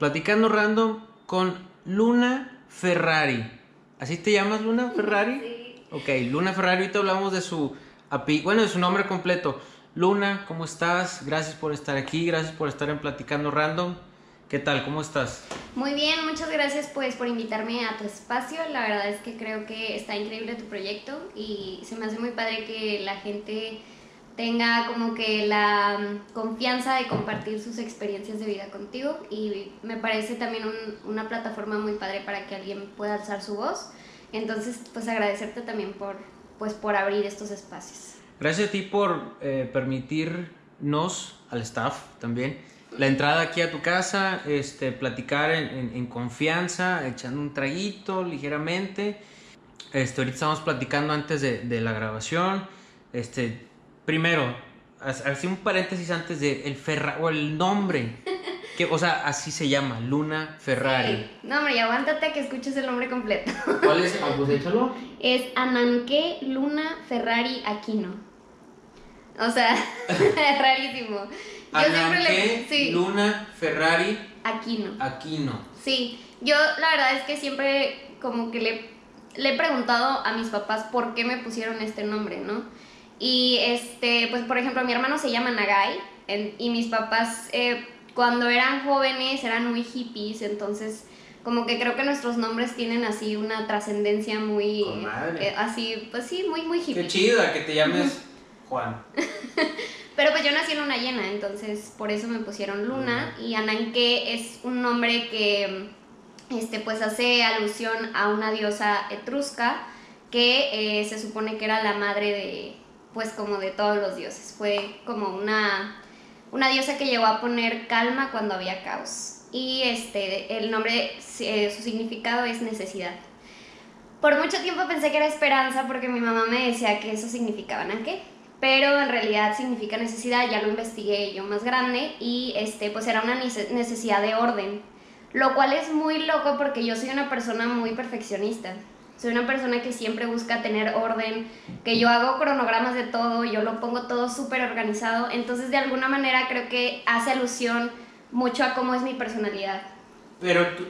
platicando random con Luna Ferrari. ¿Así te llamas Luna Ferrari? Sí. Ok, Luna Ferrari, ahorita hablamos de su api- bueno, de su nombre completo. Luna, ¿cómo estás? Gracias por estar aquí, gracias por estar en Platicando Random. ¿Qué tal? ¿Cómo estás? Muy bien, muchas gracias pues por invitarme a tu espacio. La verdad es que creo que está increíble tu proyecto y se me hace muy padre que la gente tenga como que la mm, confianza de compartir sus experiencias de vida contigo y me parece también un- una plataforma muy padre para que alguien pueda alzar su voz. Entonces, pues agradecerte también por pues por abrir estos espacios. Gracias a ti por eh, permitirnos, al staff también, la entrada aquí a tu casa, este, platicar en, en- en confianza, echando un traguito ligeramente. Este, ahorita estamos platicando antes de, de la grabación. Este, primero, as- así un paréntesis antes de el Ferra o el nombre. Que, o sea, así se llama, Luna Ferrari. Sí. No, hombre, y aguántate que escuches el nombre completo. ¿Cuál es? Ah, pues échalo. Es Ananke Luna Ferrari Aquino. O sea, rarísimo. Yo siempre le. Sí, Luna Ferrari Aquino. Aquino. Sí, yo la verdad es que siempre como que le, le he preguntado a mis papás por qué me pusieron este nombre, ¿no? Y este, pues por ejemplo, mi hermano se llama Nagai en- y mis papás eh, cuando eran jóvenes eran muy hippies, entonces como que creo que nuestros nombres tienen así una trascendencia muy Con madre. eh, así, pues sí, muy muy hippie. Qué chido que te llames Juan. Pero pues yo nací en una llena, entonces por eso me pusieron Luna. Y Ananke es un nombre que este, pues hace alusión a una diosa etrusca que eh, se supone que era la madre de, pues como de todos los dioses. Fue como una, una diosa que llegó a poner calma cuando había caos. Y este, el nombre, eh, su significado es necesidad. Por mucho tiempo pensé que era esperanza porque mi mamá me decía que eso significaba Ananke pero en realidad significa necesidad, ya lo investigué yo más grande y este pues era una nece- necesidad de orden, lo cual es muy loco porque yo soy una persona muy perfeccionista. Soy una persona que siempre busca tener orden, que yo hago cronogramas de todo, yo lo pongo todo súper organizado, entonces de alguna manera creo que hace alusión mucho a cómo es mi personalidad. Pero tú,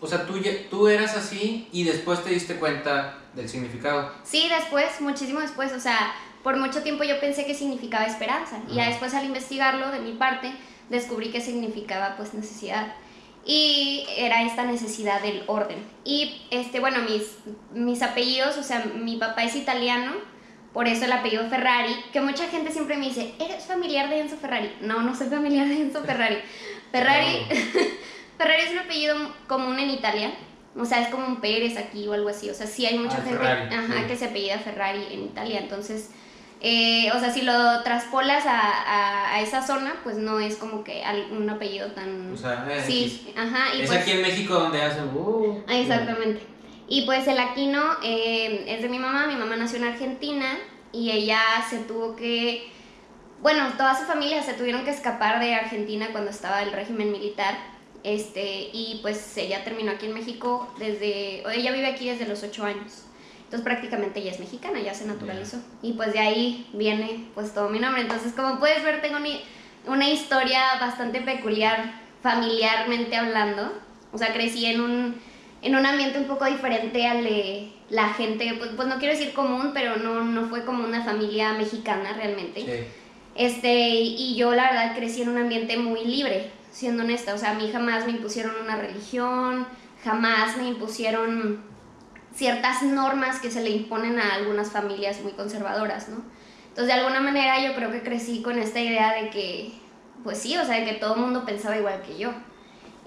o sea, tú, tú eras así y después te diste cuenta del significado. Sí, después, muchísimo después, o sea, por mucho tiempo yo pensé que significaba esperanza. Y ya después al investigarlo de mi parte descubrí que significaba pues necesidad y era esta necesidad del orden. Y este, bueno, mis, mis apellidos, o sea, mi papá es italiano, por eso el apellido Ferrari, que mucha gente siempre me dice, ¿eres familiar de Enzo Ferrari? No, no soy familiar de Enzo Ferrari. Ferrari, Ferrari es un apellido común en Italia. O sea, es como un Pérez aquí o algo así. O sea, sí hay mucha Ah, gente Ferrari, ajá, sí. que se apellida Ferrari en Italia. Entonces, eh, o sea, si lo traspolas a, a, a esa zona, pues no es como que un apellido tan... O sea, eh, sí, ajá. Y es pues, aquí en México donde hacen. Uh, Ah, Exactamente. Y pues el Aquino eh, es de mi mamá, mi mamá nació en Argentina y ella se tuvo que, bueno, toda su familia se tuvieron que escapar de Argentina cuando estaba el régimen militar. Este, y pues ella terminó aquí en México desde, o ella vive aquí desde los 8 años. Entonces prácticamente ella es mexicana, ya se naturalizó. Y pues de ahí viene pues todo mi nombre. Entonces como puedes ver tengo ni- una historia bastante peculiar familiarmente hablando. O sea, crecí en un, en un ambiente un poco diferente al de la gente, pues, pues no quiero decir común, pero no, no fue como una familia mexicana realmente. sí. Este, y yo la verdad crecí en un ambiente muy libre, siendo honesta. O sea, a mí jamás me impusieron una religión, jamás me impusieron ciertas normas que se le imponen a algunas familias muy conservadoras, ¿no? Entonces, de alguna manera yo creo que crecí con esta idea de que, pues sí, o sea, de que todo el mundo pensaba igual que yo.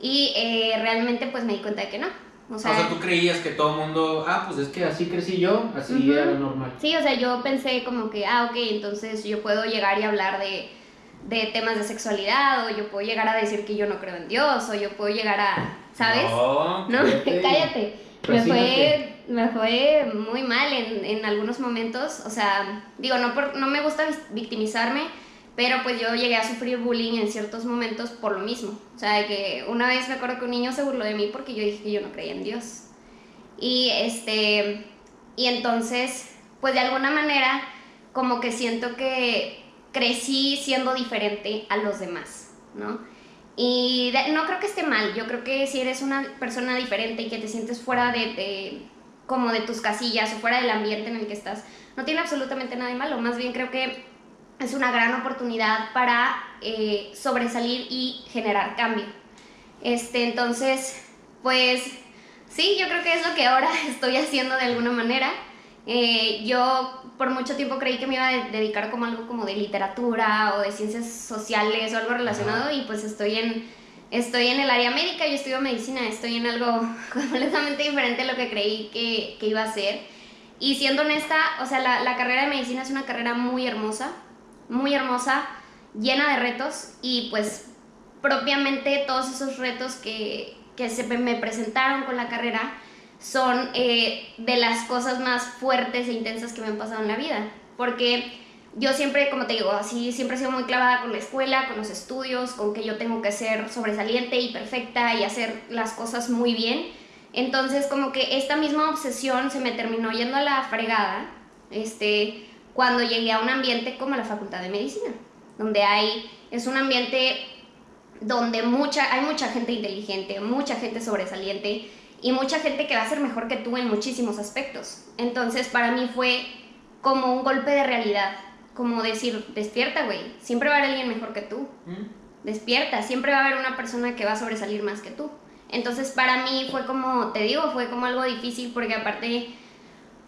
Y eh, realmente pues me di cuenta de que no. O O sea, sea, tú creías que todo el mundo. Ah, pues es que así crecí yo, así Ujú. era lo normal. Sí, o sea, yo pensé como que, ah, ok, entonces yo puedo llegar y hablar de, de temas de sexualidad, o yo puedo llegar a decir que yo no creo en Dios, o yo puedo llegar a, ¿sabes? No, No, cállate. cállate. Me fue, me fue muy mal en, en algunos momentos, o sea, digo, no, por, no me gusta victimizarme, pero pues yo llegué a sufrir bullying en ciertos momentos por lo mismo. O sea, que una vez me acuerdo que un niño se burló de mí porque yo dije que yo no creía en Dios. Y este, y entonces, pues de alguna manera, como que siento que crecí siendo diferente a los demás, ¿no? Y no creo que esté mal, yo creo que si eres una persona diferente y que te sientes fuera de, de, como de tus casillas o fuera del ambiente en el que estás, no tiene absolutamente nada de malo, más bien creo que es una gran oportunidad para eh, sobresalir y generar cambio. Este, entonces, pues sí, yo creo que es lo que ahora estoy haciendo de alguna manera. Eh, yo por mucho tiempo creí que me iba a dedicar como algo como de literatura o de ciencias sociales o algo relacionado y pues estoy en, estoy en el área médica, yo estudio medicina, estoy en algo completamente diferente a lo que creí que, que iba a ser. Y siendo honesta, o sea, la, la, carrera de medicina es una carrera muy hermosa, muy hermosa, llena de retos y pues propiamente todos esos retos que, que se me presentaron con la carrera son eh, de las cosas más fuertes e intensas que me han pasado en la vida. Porque yo siempre, como te digo, así siempre he sido muy clavada con la escuela, con los estudios, con que yo tengo que ser sobresaliente y perfecta y hacer las cosas muy bien. Entonces, como que esta misma obsesión se me terminó yendo a la fregada este, cuando llegué a un ambiente como la Facultad de Medicina, donde hay, es un ambiente donde mucha, hay mucha gente inteligente, mucha gente sobresaliente y mucha gente que va a ser mejor que tú en muchísimos aspectos. Entonces para mí fue como un golpe de realidad, como decir, despierta, güey, siempre va a haber alguien mejor que tú. Mm. Despierta, siempre va a haber una persona que va a sobresalir más que tú. Entonces para mí fue como, te digo, fue como algo difícil porque aparte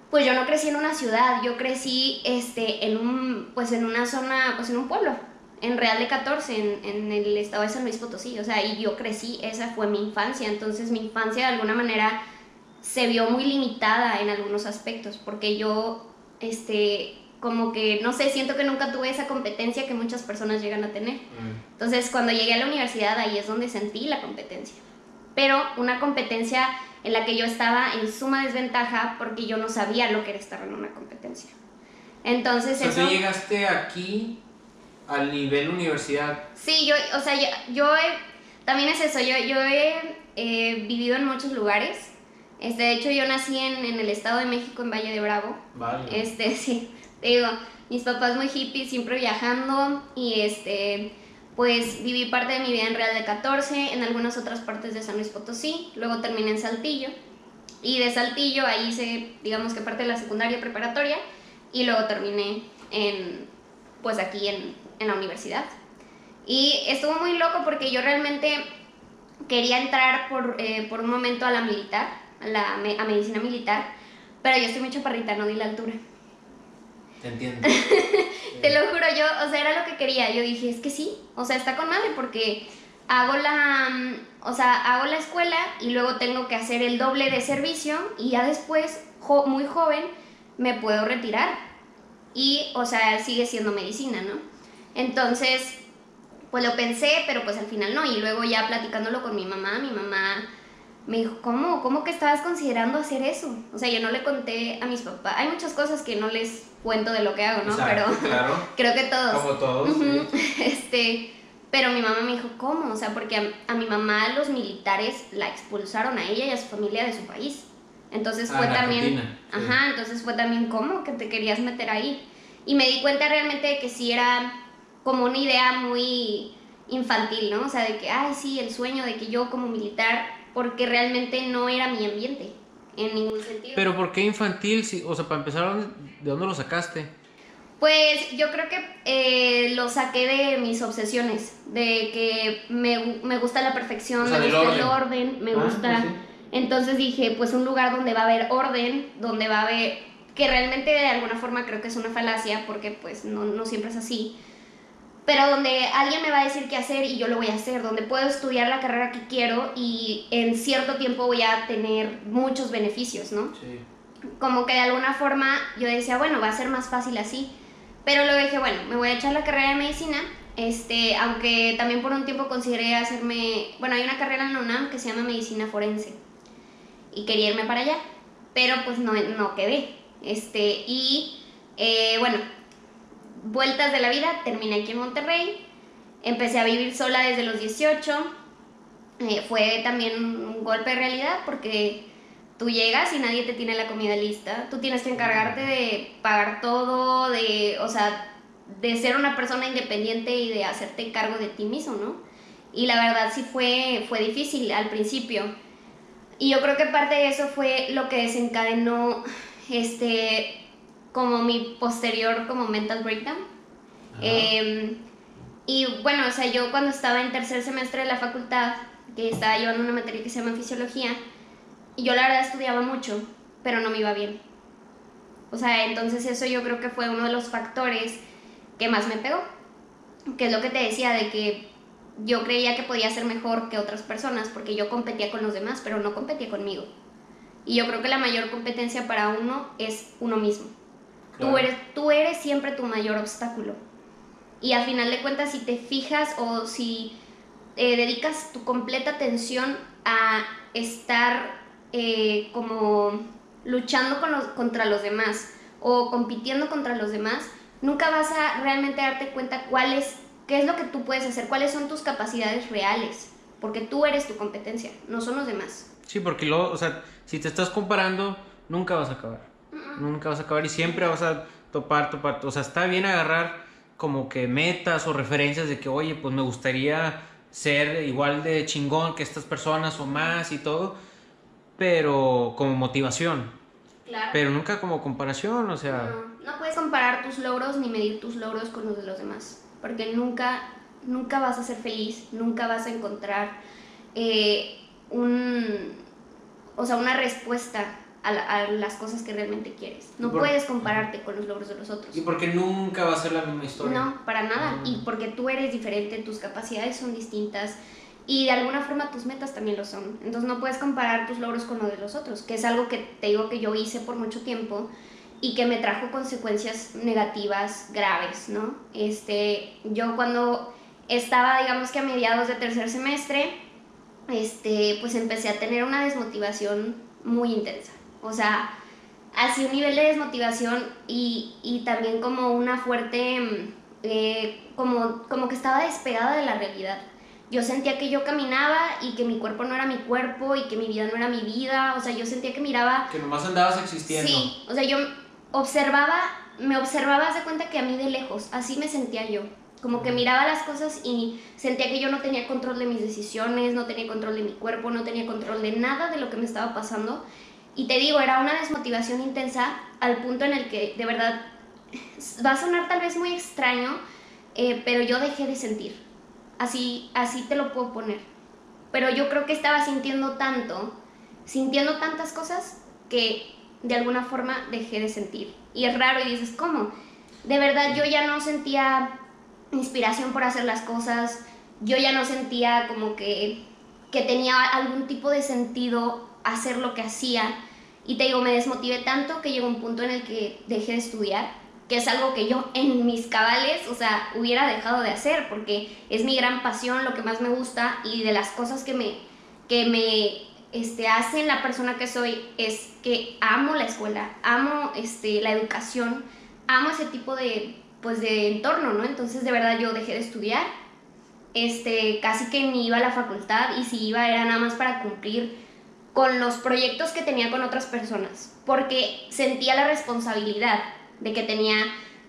pues yo no crecí en una ciudad, yo crecí este en un pues en una zona, pues en un pueblo en Real de 14, en, en, el estado de San Luis Potosí, o sea, y yo crecí, esa fue mi infancia, entonces mi infancia de alguna manera se vio muy limitada en algunos aspectos, porque yo, este, como que, no sé, siento que nunca tuve esa competencia que muchas personas llegan a tener. Mm. Entonces, cuando llegué a la universidad, ahí es donde sentí la competencia. Pero una competencia en la que yo estaba en suma desventaja porque yo no sabía lo que era estar en una competencia. Entonces, o sea, llegaste aquí al nivel universidad. Sí, yo, o sea, yo, también es eso, yo, yo he vivido en muchos lugares. Este, de hecho, yo nací en, en, el Estado de México, en Valle de Bravo. Vale. Este, sí, digo, mis papás muy hippies, siempre viajando y este, pues viví parte de mi vida en Real de 14, en algunas otras partes de San Luis Potosí, luego terminé en Saltillo y de Saltillo ahí hice, digamos que parte de la secundaria preparatoria y luego terminé en, pues aquí en, en la universidad. Y estuvo muy loco porque yo realmente quería entrar por, eh, por un momento a la militar, a, la, a medicina militar, pero yo estoy muy chaparrita, no di la altura. Te entiendo. Te lo juro, yo, o sea, era lo que quería. Yo dije, es que sí, o sea, está con madre porque hago la, o sea, hago la escuela y luego tengo que hacer el doble de servicio y ya después, muy joven, me puedo retirar. Y, o sea, sigue siendo medicina, ¿no? Entonces, pues lo pensé, pero pues al final no. Y luego ya platicándolo con mi mamá, mi mamá me dijo, ¿cómo? ¿Cómo que estabas considerando hacer eso? O sea, yo no le conté a mis papás. Hay muchas cosas que no les cuento de lo que hago, ¿no? pero claro. creo que todos. Como todos. Este, pero mi mamá me dijo, ¿cómo? O sea, porque a, mi mamá los militares la expulsaron a ella y a su familia de su país. Entonces ah, fue también, ajá, entonces fue también, ¿cómo? Que te querías meter ahí. Y me di cuenta realmente de que sí era como una idea muy infantil, ¿no? O sea, de que, ay, sí, el sueño de que yo como militar, porque realmente no era mi ambiente, en ningún sentido. Pero ¿por qué infantil? O sea, para empezar, ¿de dónde lo sacaste? Pues yo creo que eh, lo saqué de mis obsesiones, de que me, me gusta la perfección, me gusta el orden, me ah, gusta... Pues Entonces dije, pues un lugar donde va a haber orden, donde va a haber... que realmente de alguna forma creo que es una falacia, porque pues no, no siempre es así pero donde alguien me va a decir qué hacer y yo lo voy a hacer, donde puedo estudiar la carrera que quiero y en cierto tiempo voy a tener muchos beneficios, ¿no? Sí. Como que de alguna forma yo decía, bueno, va a ser más fácil así, pero luego dije, bueno, me voy a echar la carrera de medicina, este, aunque también por un tiempo consideré hacerme, bueno, hay una carrera en la UNAM que se llama medicina forense y quería irme para allá, pero pues no, no quedé, este, y eh, bueno, vueltas de la vida, terminé aquí en Monterrey, empecé a vivir sola desde los 18, eh, fue también un golpe de realidad porque tú llegas y nadie te tiene la comida lista, tú tienes que encargarte de pagar todo, de, o sea, de ser una persona independiente y de hacerte cargo de ti mismo, ¿no? Y la verdad sí fue, fue difícil al principio. Y yo creo que parte de eso fue lo que desencadenó este, como mi posterior como mental breakdown. Em, y bueno, o sea, yo cuando estaba en tercer semestre de la facultad, que estaba llevando una materia que se llama fisiología, y yo la verdad estudiaba mucho, pero no me iba bien. O sea, entonces eso yo creo que fue uno de los factores que más me pegó. Que es lo que te decía, de que yo creía que podía ser mejor que otras personas, porque yo competía con los demás, pero no competía conmigo. Y yo creo que la mayor competencia para uno es uno mismo. Tú, eres, tú eres siempre tu mayor obstáculo. Y al final de cuentas, si te fijas o si eh, dedicas tu completa atención a estar eh, como luchando con los, contra los demás o compitiendo contra los demás, nunca vas a realmente darte cuenta cuál es, qué es lo que tú puedes hacer, cuáles son tus capacidades reales, porque tú eres tu competencia, no son los demás. Sí, porque luego, o sea, si te estás comparando, nunca vas a acabar. Nunca vas a acabar y siempre vas a topar, topar. O sea, está bien agarrar como que metas o referencias de que, oye, pues me gustaría ser igual de chingón que estas personas o más y todo, pero como motivación. Claro. Pero nunca como comparación, o sea... No, no puedes comparar tus logros ni medir tus logros con los de los demás, porque nunca, nunca vas a ser feliz, nunca vas a encontrar eh, un, o sea, una respuesta a, las cosas que realmente quieres. No puedes compararte con los logros de los otros. Y porque nunca va a ser la misma historia. No, para nada. Y porque tú eres diferente, tus capacidades son distintas y de alguna forma tus metas también lo son. Entonces no puedes comparar tus logros con los de los otros, que es algo que te digo que yo hice por mucho tiempo y que me trajo consecuencias negativas graves, ¿no? Este, yo cuando estaba, digamos que a mediados de tercer semestre, este, pues empecé a tener una desmotivación muy intensa. O sea, así un nivel de desmotivación y, y también como una fuerte, mm, eh, como, como que estaba despegada de la realidad. Yo sentía que yo caminaba y que mi cuerpo no era mi cuerpo y que mi vida no era mi vida. O sea, yo sentía que miraba... Que nomás andabas existiendo. Sí, o sea, yo observaba, me observaba, de cuenta que a mí de lejos, así me sentía yo. Como que miraba las cosas y sentía que yo no tenía control de mis decisiones, no tenía control de mi cuerpo, no tenía control de nada de lo que me estaba pasando. Y te digo, era una desmotivación intensa al punto en el que de verdad va a sonar tal vez muy extraño, eh, pero yo dejé de sentir. Así, así te lo puedo poner. Pero yo creo que estaba sintiendo tanto, sintiendo tantas cosas que de alguna forma dejé de sentir. Y es raro y dices, ¿cómo? De verdad yo ya no sentía inspiración por hacer las cosas, yo ya no sentía como que, que tenía algún tipo de sentido hacer lo que hacía. Y te digo, me desmotivé tanto que llegó un punto en el que dejé de estudiar, que es algo que yo en mis cabales, o sea, hubiera dejado de hacer, porque es mi gran pasión, lo que más me gusta y de las cosas que me, que me este, hacen la persona que soy es que amo la escuela, amo este, la educación, amo ese tipo de, pues, de entorno, ¿no? Entonces, de verdad, yo dejé de estudiar, este, casi que ni iba a la facultad y si iba era nada más para cumplir con los proyectos que tenía con otras personas, porque sentía la responsabilidad de que tenía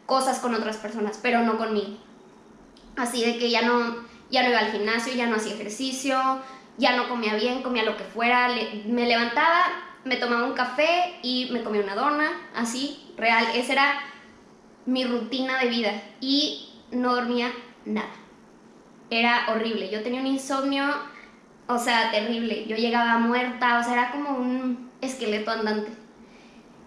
cosas con otras personas, pero no conmigo. Así de que ya no, ya no iba al gimnasio, ya no hacía ejercicio, ya no comía bien, comía lo que fuera, me levantaba, me tomaba un café y me comía una dona, así, real, esa era mi rutina de vida y no dormía nada. Era horrible, yo tenía un insomnio o sea, terrible. Yo llegaba muerta, o sea, era como un esqueleto andante.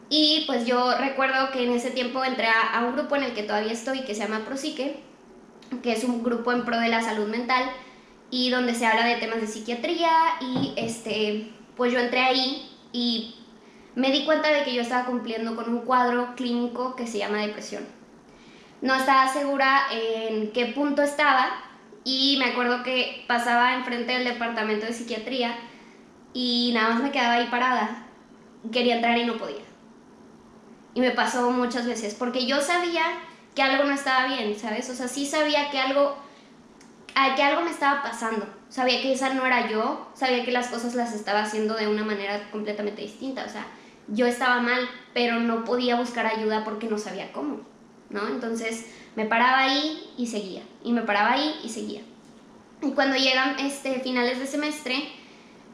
Y pues yo recuerdo que en ese tiempo entré a, un grupo en el que todavía estoy, que se llama Prosique, que es un grupo en pro de la salud mental y donde se habla de temas de psiquiatría y este, pues yo entré ahí y me di cuenta de que yo estaba cumpliendo con un cuadro clínico que se llama depresión. No estaba segura en qué punto estaba, y me acuerdo que pasaba enfrente del departamento de psiquiatría y nada más me quedaba ahí parada. Quería entrar y no podía. Y me pasó muchas veces, porque yo sabía que algo no estaba bien, ¿sabes? O sea, sí sabía que algo, que algo me estaba pasando. Sabía que esa no era yo, sabía que las cosas las estaba haciendo de una manera completamente distinta. O sea, yo estaba mal, pero no podía buscar ayuda porque no sabía cómo, ¿no? Entonces, me paraba ahí y seguía. Y me paraba ahí y seguía. Y cuando llegan este, finales de semestre,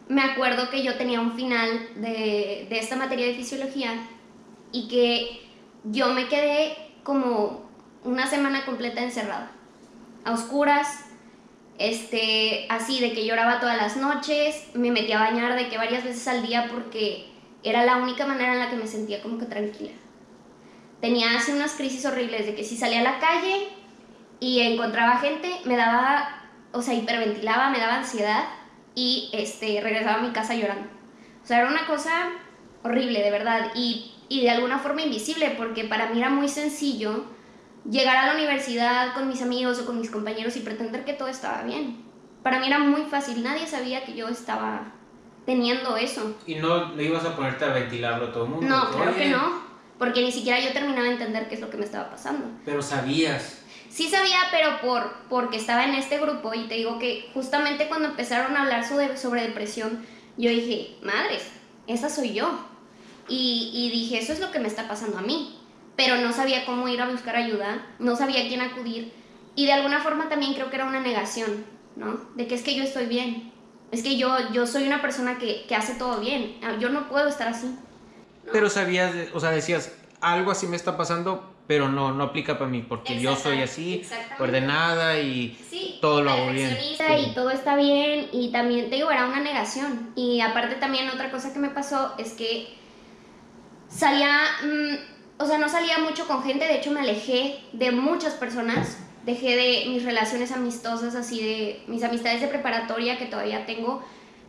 me acuerdo que yo tenía un final de, de esta materia de fisiología y que yo me quedé como una semana completa encerrada, a oscuras, este, así de que lloraba todas las noches, me metía a bañar de que varias veces al día porque era la única manera en la que me sentía como que tranquila. Tenía así unas crisis horribles de que si salía a la calle y encontraba gente, me daba, o sea, hiperventilaba, me daba ansiedad y este, regresaba a mi casa llorando. O sea, era una cosa horrible, de verdad, y, y de alguna forma invisible, porque para mí era muy sencillo llegar a la universidad con mis amigos o con mis compañeros y pretender que todo estaba bien. Para mí era muy fácil, nadie sabía que yo estaba teniendo eso. ¿Y no le ibas a ponerte a ventilarlo a todo el mundo? No, claro que no, porque ni siquiera yo terminaba de entender qué es lo que me estaba pasando. Pero sabías. Sí sabía, pero por, porque estaba en este grupo y te digo que justamente cuando empezaron a hablar sobre, sobre depresión, yo dije, madres, esa soy yo. Y, y dije, eso es lo que me está pasando a mí pero no sabía cómo ir a buscar ayuda, no sabía a quién acudir y de alguna forma también creo que era una negación, ¿no? De que es que yo estoy bien, es que yo, yo soy una persona que, que hace todo bien, ah, yo no puedo estar así. Pero sabías, o sea, decías, algo así me está pasando, pero no, no aplica para mí, porque yo soy así, ordenada y todo lo hago bien. Y todo está bien, y también, te digo, era una negación. Y aparte también otra cosa que me pasó es que salía... Mm, o sea, no salía mucho con gente, de hecho me alejé de muchas personas, dejé de mis relaciones amistosas, así de mis amistades de preparatoria que todavía tengo,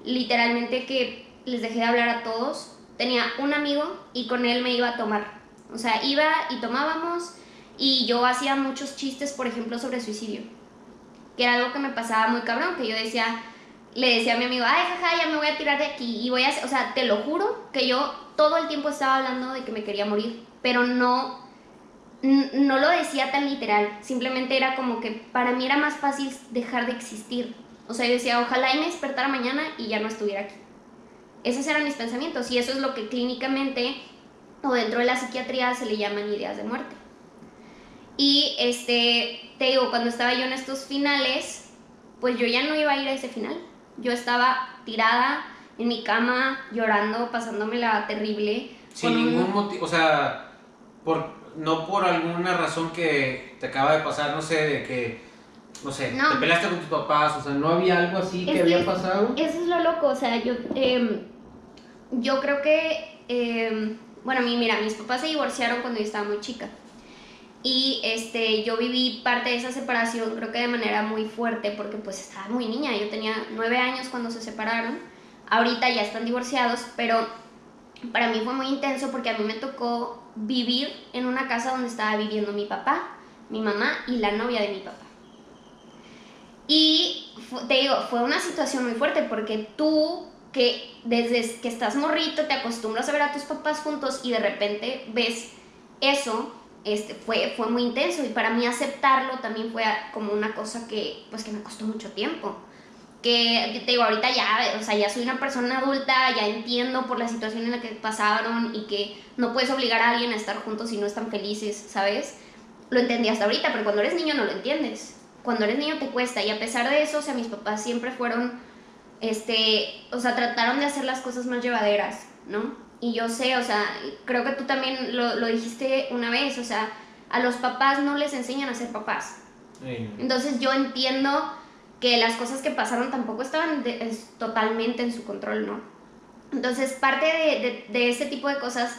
literalmente que les dejé de hablar a todos. Tenía un amigo y con él me iba a tomar. O sea, iba y tomábamos y yo hacía muchos chistes, por ejemplo, sobre suicidio, que era algo que me pasaba muy cabrón, que yo decía, le decía a mi amigo, ay, jaja, ya me voy a tirar de aquí y voy a, o sea, te lo juro que yo todo el tiempo estaba hablando de que me quería morir pero no, no lo decía tan literal, simplemente era como que para mí era más fácil dejar de existir. O sea, yo decía, ojalá y me despertara mañana y ya no estuviera aquí. Esos eran mis pensamientos y eso es lo que clínicamente o dentro de la psiquiatría se le llaman ideas de muerte. Y este, te digo, cuando estaba yo en estos finales, pues yo ya no iba a ir a ese final. Yo estaba tirada en mi cama, llorando, pasándomela terrible. Sin ningún motivo, o sea, por, no por alguna razón que te acaba de pasar, no sé, de que, no sé, te peleaste con tus papás, o sea, no había algo así que, había pasado. Eso es lo loco, o sea, yo, em, yo creo que, eh, bueno, mira, mis papás se divorciaron cuando yo estaba muy chica. Y este, yo viví parte de esa separación, creo que de manera muy fuerte, porque pues estaba muy niña, yo tenía nueve años cuando se separaron, ahorita ya están divorciados, pero para mí fue muy intenso porque a mí me tocó vivir en una casa donde estaba viviendo mi papá, mi mamá y la novia de mi papá. Y te digo, fue una situación muy fuerte porque tú que desde que estás morrito te acostumbras a ver a tus papás juntos y de repente ves eso, este, fue, fue muy intenso y para mí aceptarlo también fue como una cosa que, pues, que me costó mucho tiempo que te digo, ahorita ya, o sea, ya soy una persona adulta, ya entiendo por la situación en la que pasaron y que no puedes obligar a alguien a estar juntos si no están felices, ¿sabes? Lo entendí hasta ahorita, pero cuando eres niño no lo entiendes. Cuando eres niño te cuesta y a pesar de eso, o sea, mis papás siempre fueron, este, o sea, trataron de hacer las cosas más llevaderas, ¿no? Y yo sé, o sea, creo que tú también lo, lo dijiste una vez, o sea, a los papás no les enseñan a ser papás. Entonces yo entiendo que las cosas que pasaron tampoco estaban totalmente en su control, ¿no? Entonces, parte de, de, ese tipo de cosas,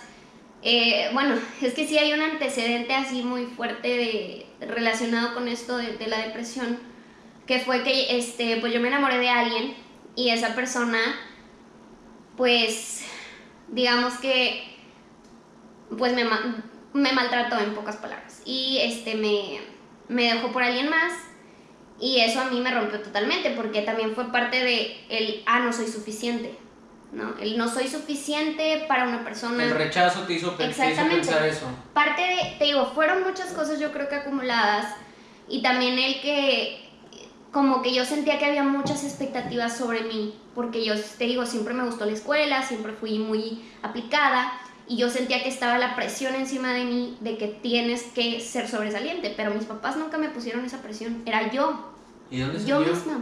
eh, bueno, es que sí hay un antecedente así muy fuerte de, relacionado con esto de, de, la depresión, que fue que este, pues yo me enamoré de alguien y esa persona, pues, digamos que, pues me, me maltrató en pocas palabras y este, me, me dejó por alguien más y eso a mí me rompió totalmente porque también fue parte de el, ah, no soy suficiente. ¿no? El no soy suficiente para una persona. El rechazo te hizo, pensar eso. Parte de, te digo, fueron muchas cosas yo creo que acumuladas y también el que como que yo sentía que había muchas expectativas sobre mí, porque yo te digo, siempre me gustó la escuela, siempre fui muy aplicada y yo sentía que estaba la presión encima de mí de que tienes que ser sobresaliente, pero mis papás nunca me pusieron esa presión, era yo. ¿Y dónde Yo salió? misma.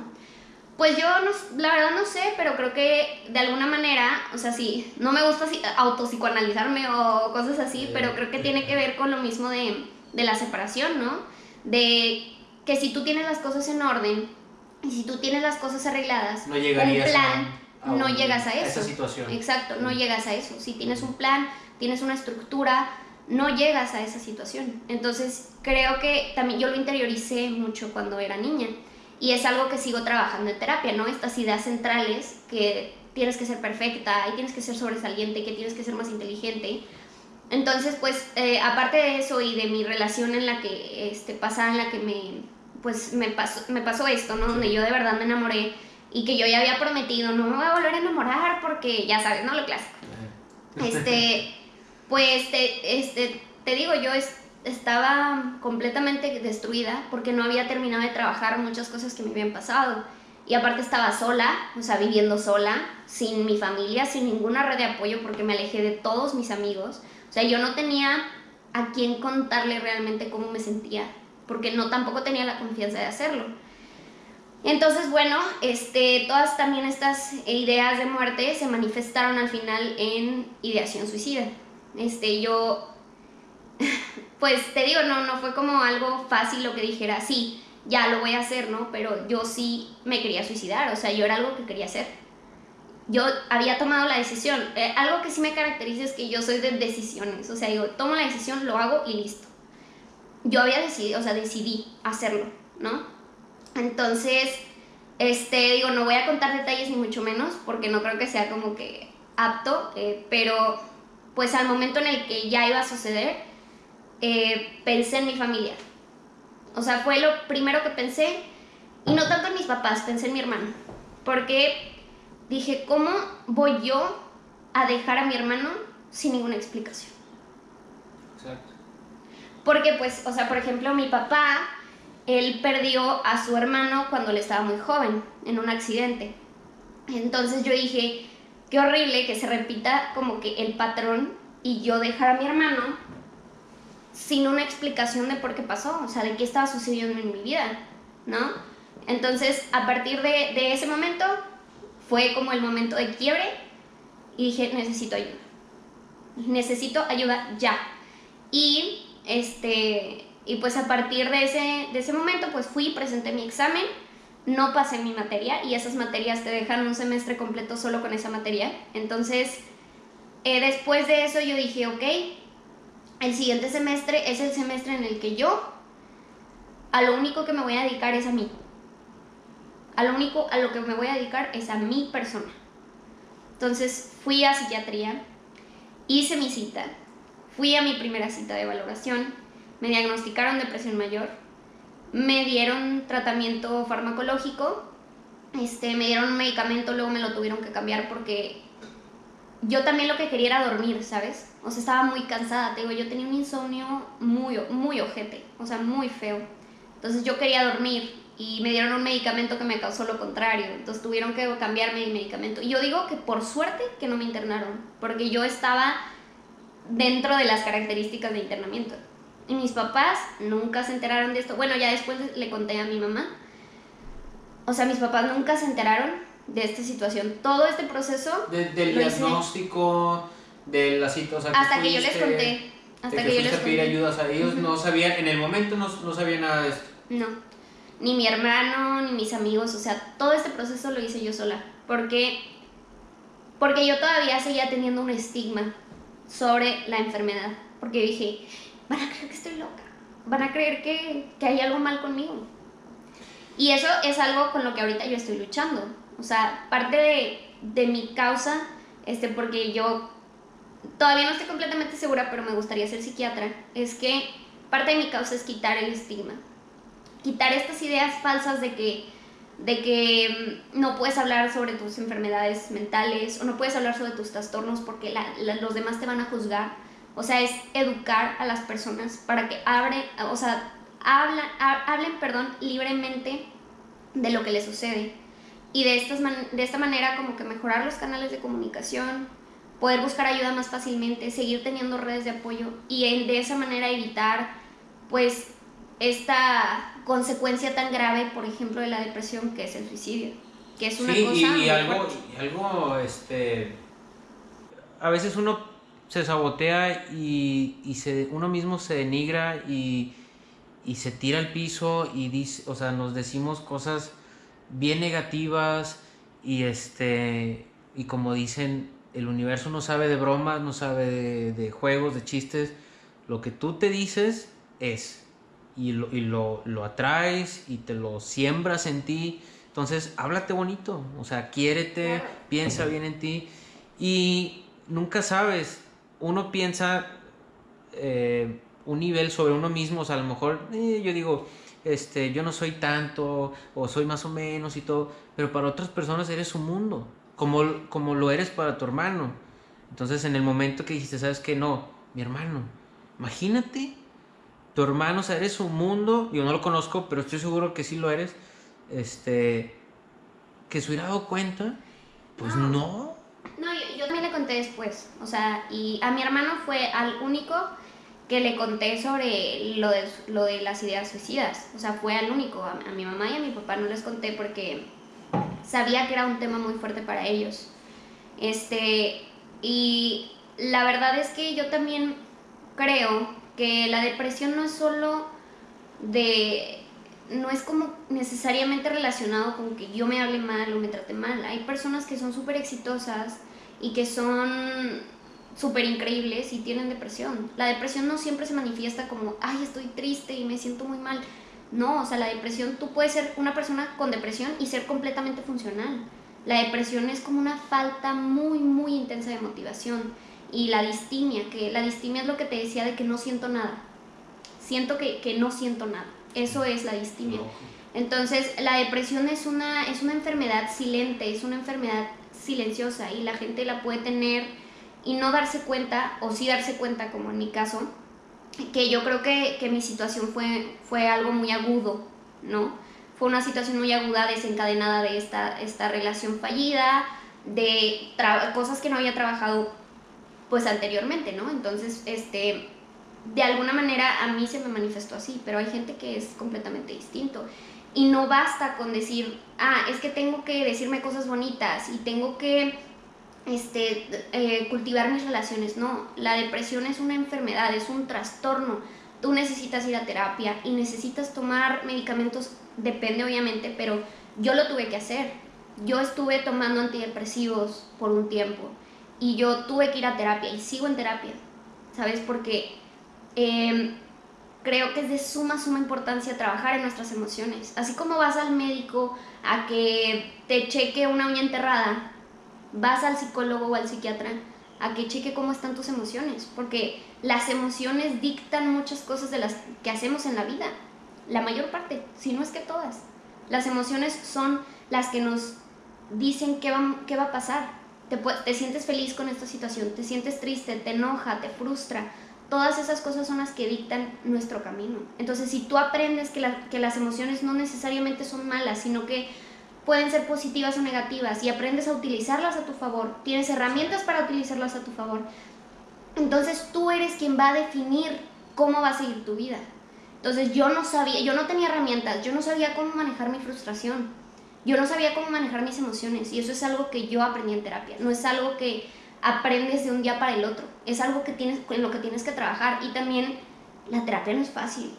Pues yo, no, la verdad no sé, pero creo que de alguna manera, o sea, sí, no me gusta si- autopsicoanalizarme o cosas así, pero creo que tiene que ver con lo mismo de, de la separación, ¿no? De que si tú tienes las cosas en orden y si tú tienes las cosas arregladas, No llegarías un plan, a, a no un- llegas a esa eso. situación. Exacto, no llegas a eso. Si tienes un plan, tienes una estructura, no llegas a esa situación. Entonces, creo que también yo lo interioricé mucho cuando era niña. Y es algo que sigo trabajando en terapia, ¿no? Estas ideas centrales que tienes que ser perfecta y tienes que ser sobresaliente que tienes que ser más inteligente. Entonces, pues, eh, aparte de eso y de mi relación en la que este, pasada, en la que me, pues, me pasó, me pasó esto, ¿no? Donde yo de verdad me enamoré y que yo ya había prometido, no me voy a volver a enamorar porque ya sabes, ¿no? Lo clásico. Este, pues, te, este, te digo, yo es- estaba completamente destruida porque no había terminado de trabajar muchas cosas que me habían pasado. Y aparte estaba sola, o sea, viviendo sola, sin mi familia, sin ninguna red de apoyo porque me alejé de todos mis amigos. O sea, yo no tenía a quién contarle realmente cómo me sentía, porque no tampoco tenía la confianza de hacerlo. Entonces, bueno, este, todas también estas ideas de muerte se manifestaron al final en ideación suicida. Este, yo, pues te digo, no, no fue como algo fácil lo que dijera, sí, ya lo voy a hacer, ¿no? Pero yo sí me quería suicidar, o sea, yo era algo que quería hacer. Yo había tomado la decisión. Eh, algo que sí me caracteriza es que yo soy de decisiones, o sea, digo, tomo la decisión, lo hago y listo. Yo había decidido, o sea, decidí hacerlo, ¿no? Entonces, este, digo, no voy a contar detalles ni mucho menos, porque no creo que sea como que apto, eh, pero pues al momento en el que ya iba a suceder, eh, pensé en mi familia. O sea, fue lo primero que pensé, y no tanto en mis papás, pensé en mi hermano, porque dije, ¿cómo voy yo a dejar a mi hermano sin ninguna explicación? Exacto. Porque, pues, o sea, por ejemplo, mi papá, él perdió a su hermano cuando él estaba muy joven, en un accidente. Entonces yo dije, qué horrible que se repita como que el patrón y yo dejar a mi hermano sin una explicación de por qué pasó, o sea, de qué estaba sucediendo en mi vida, ¿no? Entonces, a partir de, de ese momento, fue como el momento de quiebre y dije, necesito ayuda. Necesito ayuda ya. Y este y pues a partir de ese, de ese momento pues fui, presenté mi examen, no pasé mi materia y esas materias te dejan un semestre completo solo con esa materia. Entonces, eh, después de eso yo dije, ok, el siguiente semestre es el semestre en el que yo a lo único que me voy a dedicar es a mí. A lo único a lo que me voy a dedicar es a mi persona. Entonces fui a psiquiatría, hice mi cita, fui a mi primera cita de valoración, me diagnosticaron depresión mayor, me dieron tratamiento farmacológico, este, me dieron un medicamento, luego me lo tuvieron que cambiar porque yo también lo que quería era dormir, ¿sabes? O sea, estaba muy cansada, te digo, yo tenía un insomnio muy, muy ojete, o sea, muy feo. Entonces yo quería dormir y me dieron un medicamento que me causó lo contrario, entonces tuvieron que cambiarme el medicamento. Y yo digo que por suerte que no me internaron, porque yo estaba dentro de las características de internamiento. Y mis papás nunca se enteraron de esto. Bueno, ya después le conté a mi mamá. O sea, mis papás nunca se enteraron de esta situación. Todo este proceso De- del diagnóstico, de la cita, o sea, hasta que yo les fuiste- conté. Hasta de que, yo les fuiste a pedir conté. ayudas a ellos, no sabían, en el momento no, no sabían nada de esto. No. Ni mi hermano, ni mis amigos, o sea, todo este proceso lo hice yo sola. Porque, porque yo todavía seguía teniendo un estigma sobre la enfermedad. Porque dije, van a creer que estoy loca. Van a creer que, que hay algo mal conmigo. Y eso es algo con lo que ahorita yo estoy luchando. O sea, parte de, de mi causa, este, porque yo todavía no estoy completamente segura, pero me gustaría ser psiquiatra, es que parte de mi causa es quitar el estigma. Quitar estas ideas falsas de que, de que mm, no puedes hablar sobre tus enfermedades mentales o no puedes hablar sobre tus trastornos porque los demás te van a juzgar. O sea, es educar a las personas para que abren, o sea, hablan, ha- hablen perdón, libremente de lo que les sucede. Y de, estas de esta manera como que mejorar los canales de comunicación, poder buscar ayuda más fácilmente, seguir teniendo redes de apoyo y de esa manera evitar pues esta consecuencia tan grave, por ejemplo, de la depresión, que es el suicidio, que es una sí, cosa y, muy y algo, y algo, este, a veces uno se sabotea y, y se, uno mismo se denigra y, y se tira al piso y dice, o sea, nos decimos cosas bien negativas y este, y como dicen, el universo no sabe de bromas, no sabe de, de juegos, de chistes, lo que tú te dices es y lo, y lo, lo atraes y te lo siembras en ti. Entonces, háblate bonito, o sea, quiérete, Claro. piensa bien en ti y nunca sabes, uno piensa eh, un nivel sobre uno mismo, o sea, a lo mejor eh, yo digo, este, yo no soy tanto o soy más o menos y todo, pero para otras personas eres un mundo, como, como lo eres para tu hermano. Entonces, en el momento que dijiste, ¿sabes qué? No, mi hermano, imagínate tu hermano, o sea, eres un mundo, yo no lo conozco, pero estoy seguro que sí lo eres, este, que se hubiera dado cuenta, pues No. no. No, yo, yo también le conté después, o sea, y a mi hermano fue al único que le conté sobre lo de, lo de las ideas suicidas, o sea, fue al único, a, a mi mamá y a mi papá no les conté porque sabía que era un tema muy fuerte para ellos. Este, y la verdad es que yo también creo que la depresión no es solo de no es como necesariamente relacionado con que yo me hable mal o me trate mal. Hay personas que son súper exitosas y que son súper increíbles y tienen depresión. La depresión no siempre se manifiesta como, ay, estoy triste y me siento muy mal. No, o sea, la depresión, tú puedes ser una persona con depresión y ser completamente funcional. La depresión es como una falta muy, muy intensa de motivación. Y la distimia, que la distimia es lo que te decía de que no siento nada. Siento que, que no siento nada. Eso es la distimia. Entonces, la depresión es una, es una enfermedad silente, es una enfermedad silenciosa y la gente la puede tener y no darse cuenta, o sí darse cuenta, como en mi caso, que yo creo que, que mi situación fue, fue algo muy agudo, ¿no? Fue una situación muy aguda desencadenada de esta, esta relación fallida, de cosas que no había trabajado pues anteriormente, ¿no? Entonces, este, de alguna manera a mí se me manifestó así, pero hay gente que es completamente distinto. Y no basta con decir, ah, es que tengo que decirme cosas bonitas y tengo que este, eh, cultivar mis relaciones. No, la depresión es una enfermedad, es un trastorno. Tú necesitas ir a terapia y necesitas tomar medicamentos, depende obviamente, pero yo lo tuve que hacer. Yo estuve tomando antidepresivos por un tiempo y yo tuve que ir a terapia y sigo en terapia, ¿sabes? Porque eh, creo que es de suma, suma importancia trabajar en nuestras emociones. Así como vas al médico a que te cheque una uña enterrada, vas al psicólogo o al psiquiatra a que cheque cómo están tus emociones, porque las emociones dictan muchas cosas de las que hacemos en la vida, la mayor parte, si no es que todas. Las emociones son las que nos dicen qué va, qué va a pasar. Te, te sientes feliz con esta situación, te sientes triste, te enoja, te frustra. Todas esas cosas son las que dictan nuestro camino. Entonces, si tú aprendes que, que las emociones no necesariamente son malas, sino que pueden ser positivas o negativas y aprendes a utilizarlas a tu favor, tienes herramientas para utilizarlas a tu favor, entonces tú eres quien va a definir cómo va a seguir tu vida. Entonces yo no sabía, yo no tenía herramientas, yo no sabía cómo manejar mi frustración, yo no sabía cómo manejar mis emociones y eso es algo que yo aprendí en terapia, no es algo que aprendes de un día para el otro, es algo que tienes, en lo que tienes que trabajar y también la terapia no es fácil,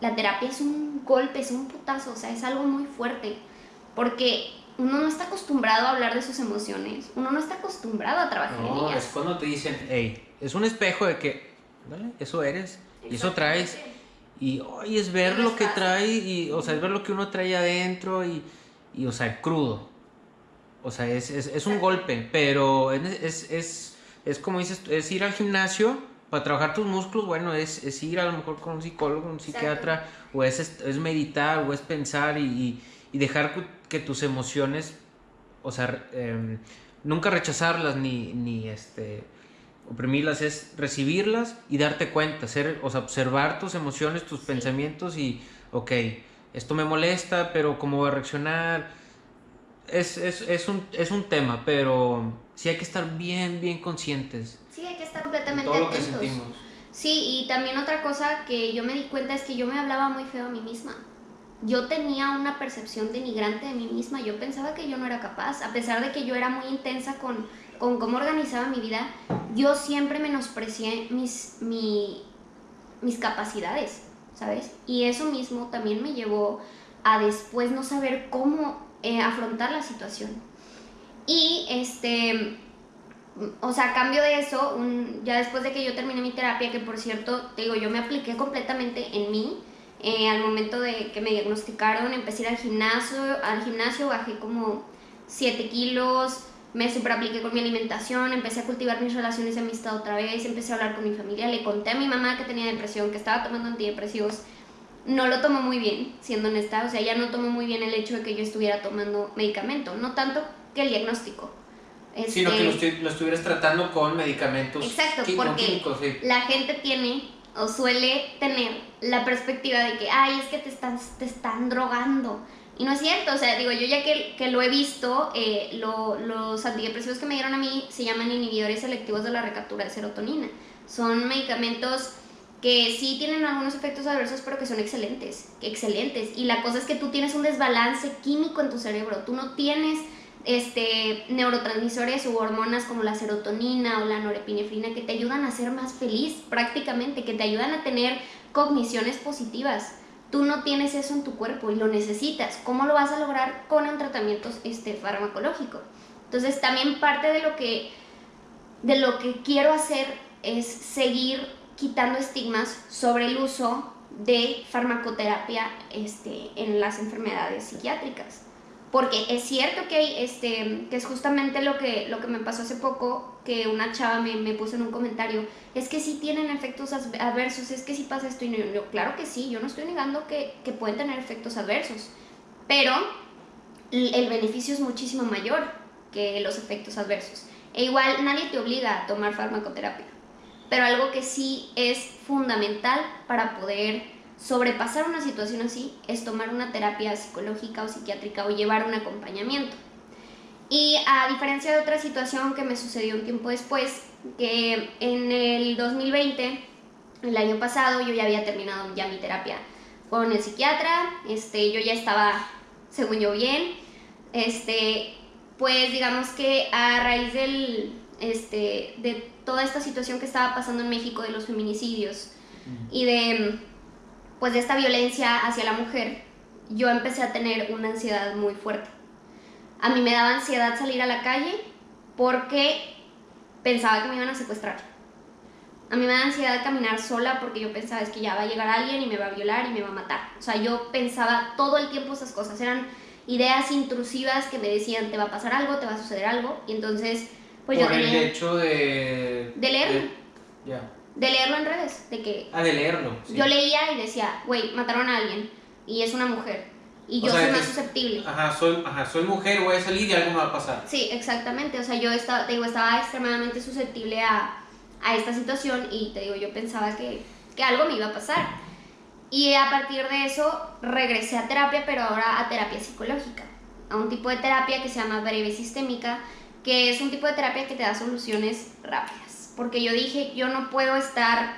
la terapia es un golpe, es un putazo, o sea, es algo muy fuerte porque uno no está acostumbrado a hablar de sus emociones, uno no está acostumbrado a trabajar en No, es ellas. cuando te dicen, hey, es un espejo de que, dale, eso eres, y eso traes, y hoy es ver No lo es que trae, y, o sea, es ver lo que uno trae adentro, y, y o sea, crudo. O sea, es, es, es un golpe, pero es, es, es, es como dices, es ir al gimnasio para trabajar tus músculos, bueno, es, es ir a lo mejor con un psicólogo, un psiquiatra, o es, es meditar, o es pensar y, y- y dejar que, que tus emociones, o sea, em, nunca rechazarlas ni, ni este, oprimirlas, es recibirlas y darte cuenta, ser, o sea, observar tus emociones, tus pensamientos y, ok, esto me molesta, pero cómo voy a reaccionar. Es, es, es, un, es un tema, pero sí hay que estar bien, bien conscientes Sí, hay que estar completamente todo lo que atentos. sentimos. Sí, y también otra cosa que yo me di cuenta es que yo me hablaba muy feo a mí misma. Yo tenía una percepción denigrante de mí misma, yo pensaba que yo no era capaz, a pesar de que yo era muy intensa con, con cómo organizaba mi vida, yo siempre menosprecié mis, mi, mis capacidades, ¿sabes? Y eso mismo también me llevó a después no saber cómo eh, afrontar la situación. Y este, o sea, a cambio de eso, ya después de que yo terminé mi terapia, que por cierto, te digo, yo me apliqué completamente en mí, eh, al momento de que me diagnosticaron, empecé a ir al gimnasio, al gimnasio bajé como 7 kilos, me super apliqué con mi alimentación, empecé a cultivar mis relaciones de amistad otra vez, empecé a hablar con mi familia, le conté a mi mamá que tenía depresión, que estaba tomando antidepresivos, no lo tomó muy bien, siendo honesta, o sea, ella no tomó muy bien el hecho de que yo estuviera tomando medicamento, no tanto que el diagnóstico. Sino que lo, estuvieras tratando con medicamentos Exacto, porque la gente tiene o suele tener la perspectiva de que, ay, es que te están, te están drogando. Y no es cierto, o sea, digo, yo ya que, que lo he visto, eh, los antidepresivos que me dieron a mí se llaman inhibidores selectivos de la recaptura de serotonina. Son medicamentos que sí tienen algunos efectos adversos, pero que son excelentes, excelentes. Y la cosa es que tú tienes un desbalance químico en tu cerebro, tú no tienes este, neurotransmisores u hormonas como la serotonina o la norepinefrina que te ayudan a ser más feliz prácticamente, que te ayudan a tener cogniciones positivas. Tú no tienes eso en tu cuerpo y lo necesitas. ¿Cómo lo vas a lograr con un tratamiento este, farmacológico? Entonces también parte de lo que, de lo que quiero hacer es seguir quitando estigmas sobre el uso de farmacoterapia este, en las enfermedades psiquiátricas. Porque es cierto que, este, que es justamente lo que, lo que me pasó hace poco, que una chava me, me puso en un comentario, es que sí tienen efectos adversos, es que sí pasa esto. Y yo, claro que sí, yo no estoy negando que, que pueden tener efectos adversos, pero el beneficio es muchísimo mayor que los efectos adversos. E igual nadie te obliga a tomar farmacoterapia pero algo que sí es fundamental para poder sobrepasar una situación así es tomar una terapia psicológica o psiquiátrica o llevar un acompañamiento. Y a diferencia de otra situación que me sucedió un tiempo después, que en el 2020, el año pasado, yo ya había terminado ya mi terapia con el psiquiatra, este, yo ya estaba, según yo, bien, este, pues digamos que a raíz del, este, de toda esta situación que estaba pasando en México de los feminicidios y de, pues, de esta violencia hacia la mujer, yo empecé a tener una ansiedad muy fuerte. A mí me daba ansiedad salir a la calle porque pensaba que me iban a secuestrar. A mí me da ansiedad caminar sola porque yo pensaba es que ya va a llegar alguien y me va a violar y me va a matar. O sea, yo pensaba todo el tiempo esas cosas. Eran ideas intrusivas que me decían te va a pasar algo, te va a suceder algo. Y entonces pues Por el hecho de... De leerlo. ya. De leerlo en redes, de que... Ah, de leerlo. Yo leía y decía, güey, mataron a alguien y es una mujer. Y yo soy más susceptible. Ajá soy, ajá, soy mujer, voy a salir y algo me va a pasar. Sí, exactamente. O sea, yo estaba, te digo, estaba extremadamente susceptible a, a esta situación y te digo, yo pensaba que, que algo me iba a pasar. Y a partir de eso regresé a terapia, pero ahora a terapia psicológica, a un tipo de terapia que se llama breve sistémica, que es un tipo de terapia que te da soluciones rápidas. Porque yo dije, yo no puedo estar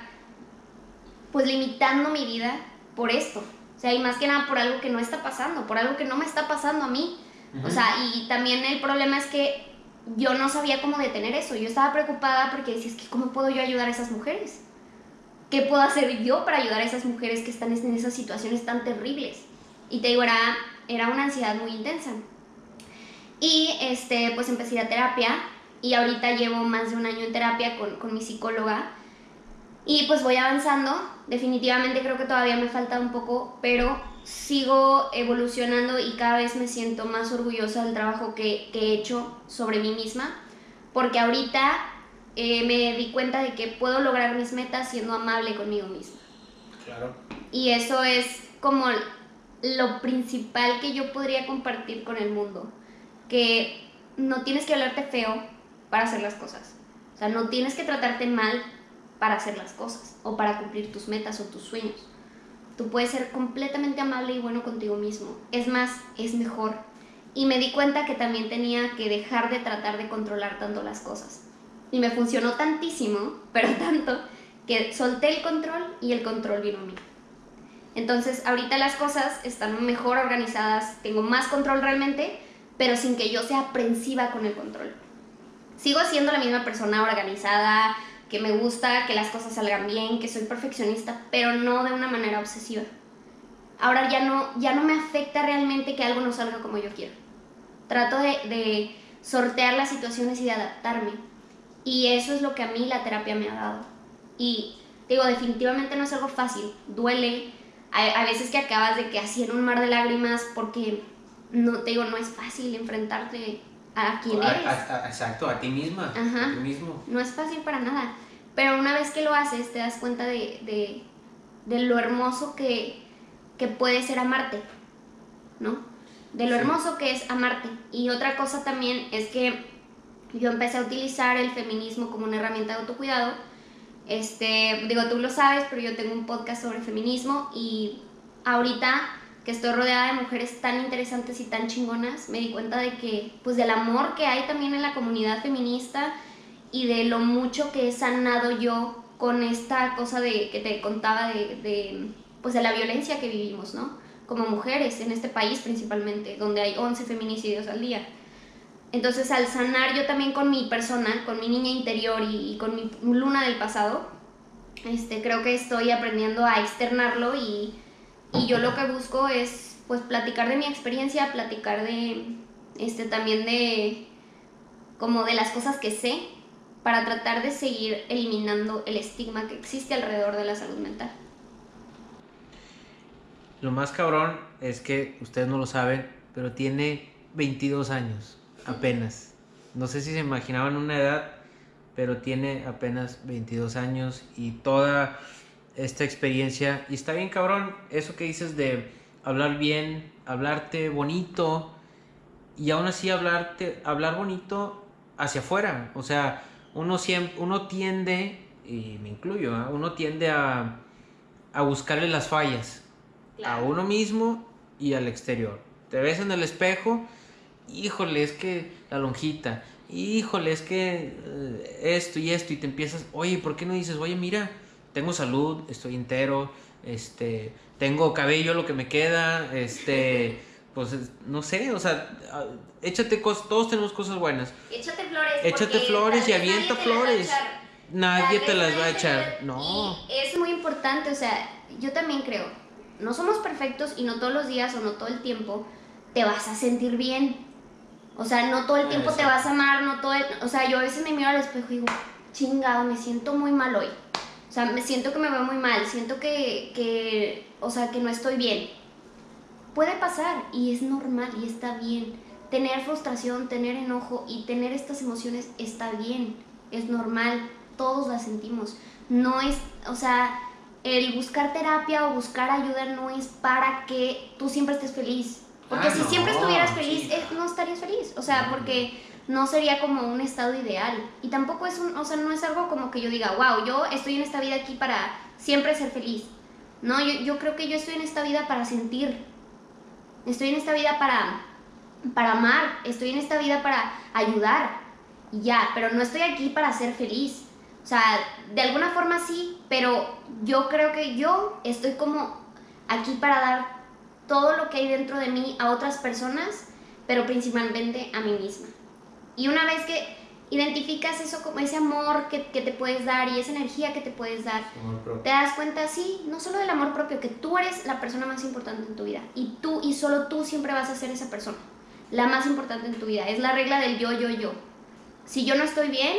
pues limitando mi vida por esto. O sea, y más que nada por algo que no está pasando, por algo que no me está pasando a mí. O sea, y también el problema es que yo no sabía cómo detener eso. Yo estaba preocupada porque decía, es que ¿cómo puedo yo ayudar a esas mujeres? ¿Qué puedo hacer yo para ayudar a esas mujeres que están en esas situaciones tan terribles? Y te digo, era, era una ansiedad muy intensa. Y este, pues empecé a terapia y ahorita llevo más de un año en terapia con, con mi psicóloga y pues voy avanzando. Definitivamente creo que todavía me falta un poco, pero sigo evolucionando y cada vez me siento más orgullosa del trabajo que, que he hecho sobre mí misma, porque ahorita eh, me di cuenta de que puedo lograr mis metas siendo amable conmigo misma. Claro. Y eso es como lo principal que yo podría compartir con el mundo que no tienes que hablarte feo para hacer las cosas. O sea, no tienes que tratarte mal para hacer las cosas o para cumplir tus metas o tus sueños. Tú puedes ser completamente amable y bueno contigo mismo. Es más, es mejor. Y me di cuenta que también tenía que dejar de tratar de controlar tanto las cosas. Y me funcionó tantísimo, pero tanto, que solté el control y el control vino a mí. Entonces, ahorita las cosas están mejor organizadas, tengo más control realmente, pero sin que yo sea aprensiva con el control. Sigo siendo la misma persona organizada, que me gusta que las cosas salgan bien, que soy perfeccionista, pero no de una manera obsesiva. Ahora ya no, ya no me afecta realmente que algo no salga como yo quiero. Trato de, de sortear las situaciones y de adaptarme. Y eso es lo que a mí la terapia me ha dado. Y digo, definitivamente no es algo fácil, duele. A, veces que acabas de que así en un mar de lágrimas porque no te digo, no es fácil enfrentarte a quien eres. exacto, a ti misma. A ti mismo. No es fácil para nada. Pero una vez que lo haces, te das cuenta de, de, lo hermoso que, que, puede ser amarte, ¿no? De lo hermoso que es amarte. Y otra cosa también es que yo empecé a utilizar el feminismo como una herramienta de autocuidado. Este, digo, tú lo sabes, pero yo tengo un podcast sobre feminismo y ahorita que estoy rodeada de mujeres tan interesantes y tan chingonas, me di cuenta de que, pues del amor que hay también en la comunidad feminista y de lo mucho que he sanado yo con esta cosa de que te contaba de, pues de la violencia que vivimos, ¿no? Como mujeres en este país principalmente, donde hay 11 feminicidios al día. Entonces al sanar yo también con mi persona, con mi niña interior y, con mi luna del pasado, este, creo que estoy aprendiendo a externarlo y, y yo lo que busco es pues platicar de mi experiencia, platicar de, este, también de, como de las cosas que sé, para tratar de seguir eliminando el estigma que existe alrededor de la salud mental. Lo más cabrón es que ustedes no lo saben, pero tiene 22 años, apenas. No sé si se imaginaban una edad, pero tiene apenas 22 años y toda esta experiencia. Y está bien cabrón eso que dices de hablar bien, hablarte bonito y aún así hablarte, hablar bonito hacia afuera. O sea, uno, siempre, uno tiende, y me incluyo, ¿ah? uno tiende a, a, buscarle las fallas a uno mismo y al exterior. Te ves en el espejo, híjole, es que la lonjita, híjole, es que eh, esto y esto, y te empiezas, oye, ¿por qué no dices, oye, mira, tengo salud, estoy entero, este, tengo cabello, lo que me queda, este, pues no sé, o sea, échate cosas, todos tenemos cosas buenas. Échate flores. Échate flores y avienta flores. Nadie te las va a echar. No. es muy importante, o sea, yo también creo, no somos perfectos y no todos los días o no todo el tiempo te vas a sentir bien. O sea, no todo el tiempo te vas a amar, no todo el, o sea, yo a veces me miro al espejo y digo, chingado, me siento muy mal hoy. O sea, me siento que me veo muy mal, siento que, que o sea, que no estoy bien. Puede pasar y es normal y está bien tener frustración, tener enojo y tener estas emociones está bien, es normal, todos las sentimos. No es, o sea, el buscar terapia o buscar ayuda no es para que tú siempre estés feliz. Porque ah, si siempre estuvieras feliz, eh, no estarías feliz. O sea, porque no sería como un estado ideal. Y tampoco es un, o sea, no es algo como que yo diga, wow, yo estoy en esta vida aquí para siempre ser feliz. No, yo, creo que yo estoy en esta vida para sentir. Estoy en esta vida para para amar, estoy en esta vida para ayudar y ya, pero no estoy aquí para ser feliz. O sea, de alguna forma sí, pero yo creo que yo estoy como aquí para dar todo lo que hay dentro de mí a otras personas, pero principalmente a mí misma. Y una vez que identificas eso como ese amor que, que te puedes dar y esa energía que te puedes dar, te das cuenta, sí, no solo del amor propio, que tú eres la persona más importante en tu vida y tú y solo tú siempre vas a ser esa persona la más importante en tu vida. Es la regla del yo, yo, yo. Si yo no estoy bien,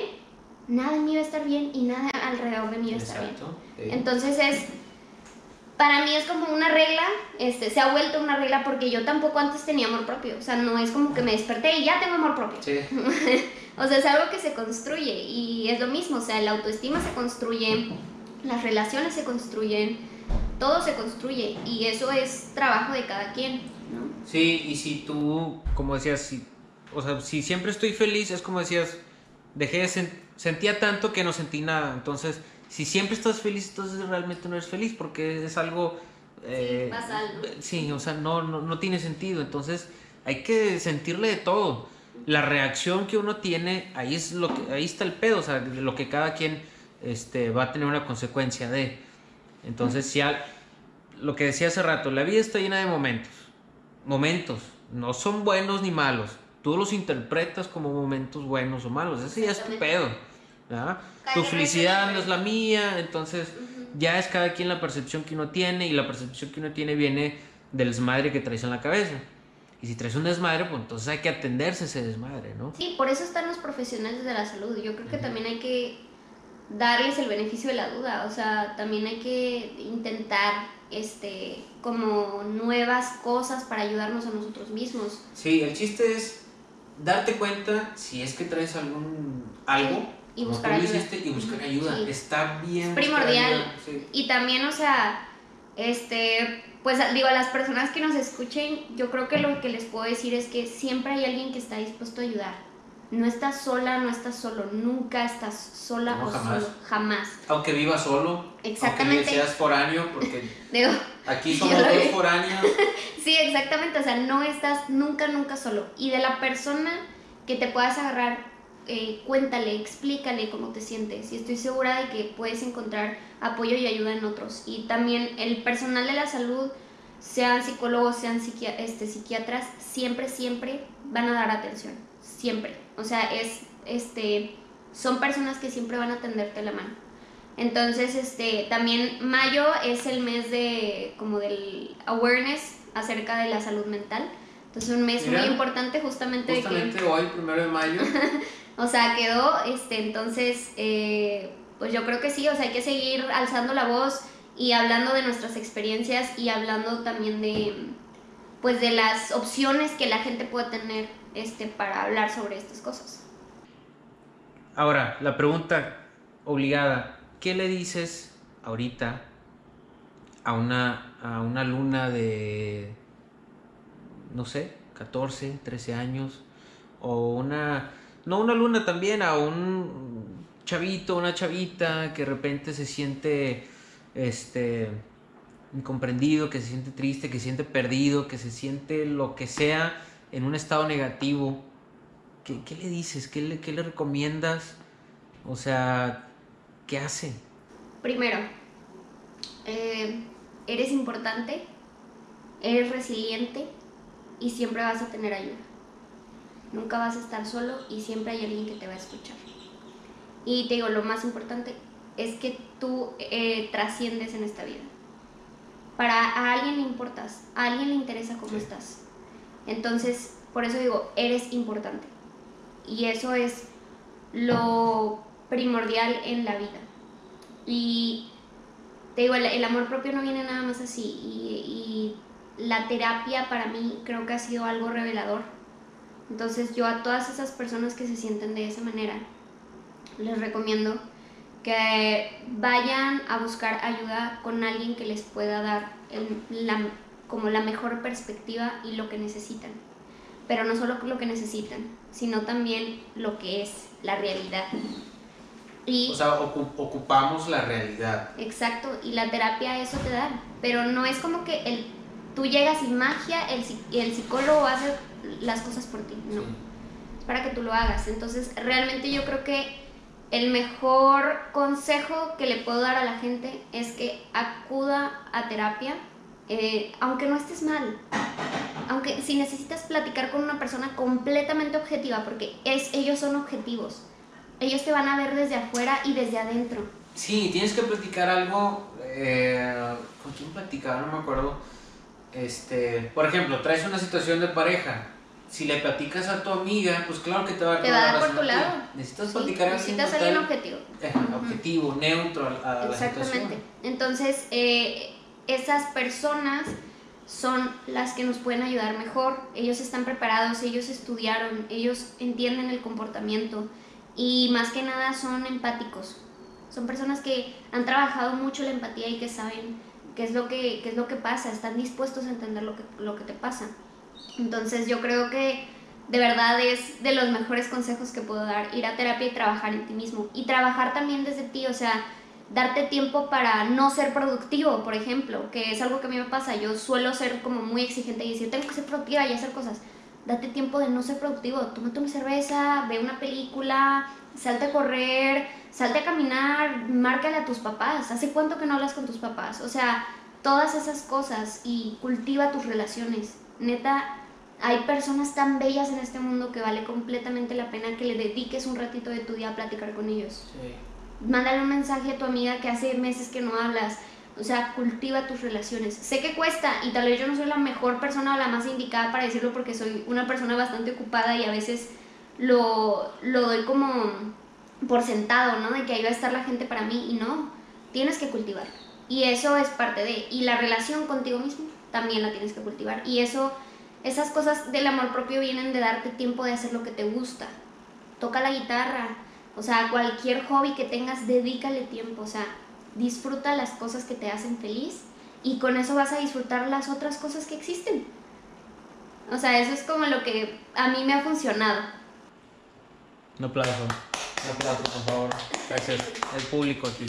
nada en mí va a estar bien y nada alrededor de mí va a estar bien. Entonces es, para mí es como una regla, este, se ha vuelto una regla porque yo tampoco antes tenía amor propio. O sea, no es como que me desperté y ya tengo amor propio. o sea, es algo que se construye y es lo mismo. O sea, la autoestima se construye, las relaciones se construyen, todo se construye y eso es trabajo de cada quien. Sí, y si tú, como decías, si, o sea, si siempre estoy feliz, es como decías, dejé de sentía tanto que no sentí nada. Entonces, si siempre estás feliz, entonces realmente no eres feliz porque es algo... Eh, sí, o sea, no, no, no, tiene sentido. Entonces, hay que sentirle de todo. La reacción que uno tiene, ahí, es lo que, ahí está el pedo, o sea, lo que cada quien este, va a tener una consecuencia de. Entonces, si lo que decía hace rato, la vida está llena de momentos. Momentos, no son buenos ni malos. Tú los interpretas como momentos buenos o malos. Ese ya es tu pedo. Tu felicidad no es la mía, entonces ya es cada quien la percepción que uno tiene y la percepción que uno tiene viene del desmadre que traes en la cabeza. Y si traes un desmadre, pues entonces hay que atenderse ese desmadre, ¿no? Sí, por eso están los profesionales de la salud. Yo creo que también hay que darles el beneficio de la duda, o sea, también hay que intentar este como nuevas cosas para ayudarnos a nosotros mismos. Sí, el chiste es darte cuenta si es que traes algún algo y buscar ayuda. y buscar ayuda. Está bien. primordial. Y también, o sea, este, pues digo, a las personas que nos escuchen, yo creo que lo que les puedo decir es que siempre hay alguien que está dispuesto a ayudar. No estás sola, no estás solo, nunca estás sola o jamás. solo, jamás. Aunque vivas solo, exactamente. aunque seas foráneo, porque digo, aquí somos dos foráneos. sí, exactamente, o sea, no estás nunca, nunca solo. Y de la persona que te puedas agarrar eh, cuéntale, explícale cómo te sientes y estoy segura de que puedes encontrar apoyo y ayuda en otros. Y también el personal de la salud, sean psicólogos, sean este, psiquiatras, siempre, siempre van a dar atención, siempre. O sea, es, este, son personas que siempre van a tenderte la mano. Entonces, este, también mayo es el mes de, como del awareness acerca de la salud mental. Entonces, un mes muy importante justamente. Justamente hoy, primero de mayo. O sea, quedó, este, entonces, eh, pues yo creo que sí, o sea, hay que seguir alzando la voz y hablando de nuestras experiencias y hablando también de, pues de las opciones que la gente puede tener, este, para hablar sobre estas cosas. Ahora, la pregunta obligada, ¿qué le dices ahorita a una, a una luna de, no sé, 14, 13 años, o una no una luna también, a un chavito, una chavita que de repente se siente este incomprendido, que se siente triste, que se siente perdido, que se siente lo que sea en un estado negativo. ¿Qué, le dices? ¿Qué le, ¿Qué le recomiendas? O sea, ¿qué hace? Primero, eh, eres importante, eres resiliente y siempre vas a tener ayuda. Nunca vas a estar solo y siempre hay alguien que te va a escuchar. Y te digo, lo más importante es que tú eh, trasciendes en esta vida. Para a alguien le importas, a alguien le interesa cómo estás. Entonces, por eso digo, eres importante. Y eso es lo primordial en la vida. Y te digo, el, amor propio no viene nada más así. y la terapia para mí creo que ha sido algo revelador entonces yo a todas esas personas que se sienten de esa manera, les recomiendo que vayan a buscar ayuda con alguien que les pueda dar como la mejor perspectiva y lo que necesitan. Pero no solo lo que necesitan, sino también lo que es la realidad. Y, o sea, ocupamos la realidad. Exacto, y la terapia eso te da. Pero no es como que el, tú llegas y magia, el, el psicólogo hace las cosas por ti, no. Es para que tú lo hagas. Entonces, realmente yo creo que el mejor consejo que le puedo dar a la gente es que acuda a terapia, eh, aunque no estés mal. Aunque si necesitas platicar con una persona completamente objetiva, porque es, ellos son objetivos. Ellos te van a ver desde afuera y desde adentro. Sí, tienes que platicar algo. Eh, ¿Con quién platicaba? No me acuerdo. Este, por ejemplo, traes una situación de pareja si le platicas a tu amiga, pues claro que te va a dar, te va a dar por tu lado. Necesitas platicar a Necesitas alguien objetivo. objetivo, neutro a, Exactamente. Entonces, eh, esas personas son las que nos pueden ayudar mejor. Ellos están preparados, ellos estudiaron, ellos entienden el comportamiento y más que nada son empáticos. Son personas que han trabajado mucho la empatía y que saben qué es lo que, qué es lo que pasa, están dispuestos a entender lo que, lo que te pasa. Entonces yo creo que de verdad es de los mejores consejos que puedo dar, ir a terapia y trabajar en ti mismo. Y trabajar también desde ti, o sea, darte tiempo para no ser productivo, por ejemplo, que es algo que a mí me pasa. Yo suelo ser como muy exigente y decir, tengo que ser productiva y hacer cosas. date tiempo de no ser productivo, tómate una cerveza, ve una película, salte a correr, salte a caminar, márcale a tus papás, ¿hace cuánto que no hablas con tus papás? O sea, todas esas cosas y cultiva tus relaciones. Neta, hay personas tan bellas en este mundo que vale completamente la pena que le dediques un ratito de tu día a platicar con ellos. Mándale un mensaje a tu amiga que hace meses que no hablas. O sea, cultiva tus relaciones. Sé que cuesta y tal vez yo no soy la mejor persona o la más indicada para decirlo porque soy una persona bastante ocupada y a veces lo, lo doy como por sentado, ¿no? De que ahí va a estar la gente para mí y no, tienes que cultivar. Y eso es parte de, y la relación contigo mismo también la tienes que cultivar. Y eso, esas cosas del amor propio vienen de darte tiempo de hacer lo que te gusta. Toca la guitarra, o sea, cualquier hobby que tengas, dedícale tiempo, o sea, disfruta las cosas que te hacen feliz y con eso vas a disfrutar las otras cosas que existen. O sea, eso es como lo que a mí me ha funcionado. Un aplauso, un aplauso, por favor. Gracias, el público aquí.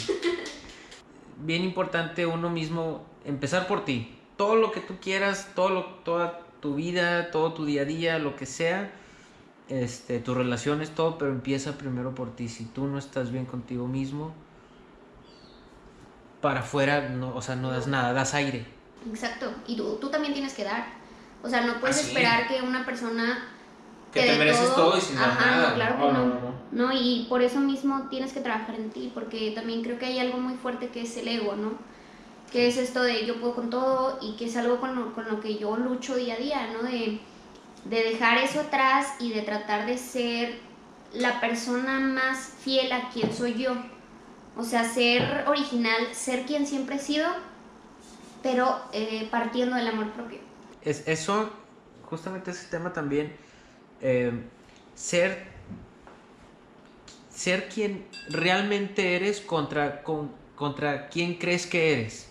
Bien importante uno mismo empezar por ti. Todo lo que tú quieras, todo lo, toda tu vida, todo tu día a día, lo que sea, este, tus relaciones, todo, pero empieza primero por ti. Si tú no estás bien contigo mismo, para afuera, no, o sea, no das nada, das aire. Exacto, y tú, tú también tienes que dar. O sea, no puedes esperar que una persona... Que te, mereces todo, y sin dar nada. No, claro que no, no, y por eso mismo tienes que trabajar en ti, porque también creo que hay algo muy fuerte que es el ego, ¿no? Que es esto de yo puedo con todo y que es algo con lo, con lo que yo lucho día a día, ¿no? De, de dejar eso atrás y de tratar de ser la persona más fiel a quien soy yo. O sea, ser original, ser quien siempre he sido, pero eh, partiendo del amor propio. Es, eso, justamente ese tema también, eh, ser, ser quien realmente eres contra, con, contra quien crees que eres.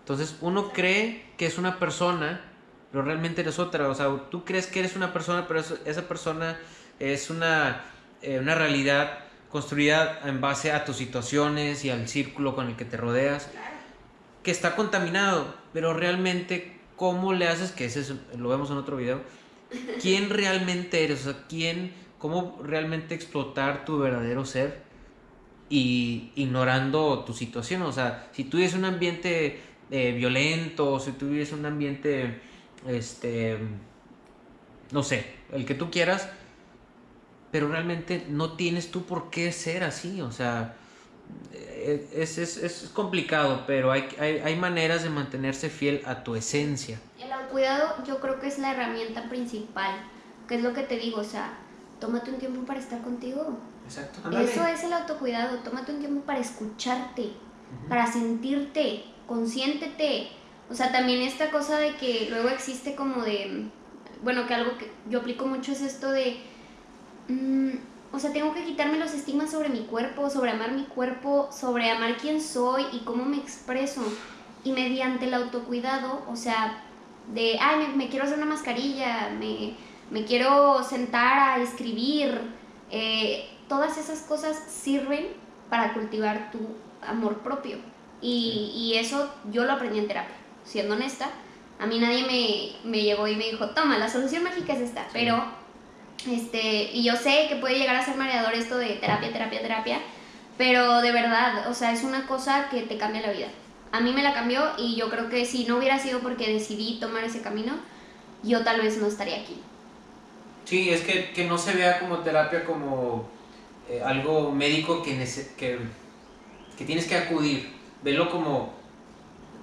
Entonces, uno cree que es una persona, pero realmente eres otra. O sea, tú crees que eres una persona, pero esa persona es una, eh, una realidad construida en base a tus situaciones y al círculo con el que te rodeas, que está contaminado, pero realmente, ¿cómo le haces? Que ese lo vemos en otro video. ¿Quién realmente eres? O sea, ¿quién, cómo realmente explotar tu verdadero ser y ignorando tu situación? O sea, si tú vives un ambiente eh, violento, si tú vives un ambiente, este, no sé, el que tú quieras, pero realmente no tienes tú por qué ser así, o sea, eh, es, es, es complicado, pero hay, hay, hay, maneras de mantenerse fiel a tu esencia. Autocuidado yo creo que es la herramienta principal, que es lo que te digo, o sea, tómate un tiempo para estar contigo. Exacto. Eso es el autocuidado, tómate un tiempo para escucharte, para sentirte, consiéntete. O sea, también esta cosa de que luego existe como de, bueno, que algo que yo aplico mucho es esto de Mm, o sea, tengo que quitarme los estigmas sobre mi cuerpo, sobre amar mi cuerpo, sobre amar quién soy y cómo me expreso. Y mediante el autocuidado, o sea, de, ay, me, quiero hacer una mascarilla, me, me, quiero sentar a escribir, eh, todas esas cosas sirven para cultivar tu amor propio. Y, y, eso yo lo aprendí en terapia, siendo honesta. A mí nadie me, me llegó y me dijo, toma, la solución mágica es esta, pero este, y yo sé que puede llegar a ser mareador esto de terapia, terapia, terapia, pero de verdad, o sea, es una cosa que te cambia la vida. A mí me la cambió y yo creo que si no hubiera sido porque decidí tomar ese camino, yo tal vez no estaría aquí. Sí, es que, que no se vea como terapia como eh, algo médico que, que, que tienes que acudir. Velo como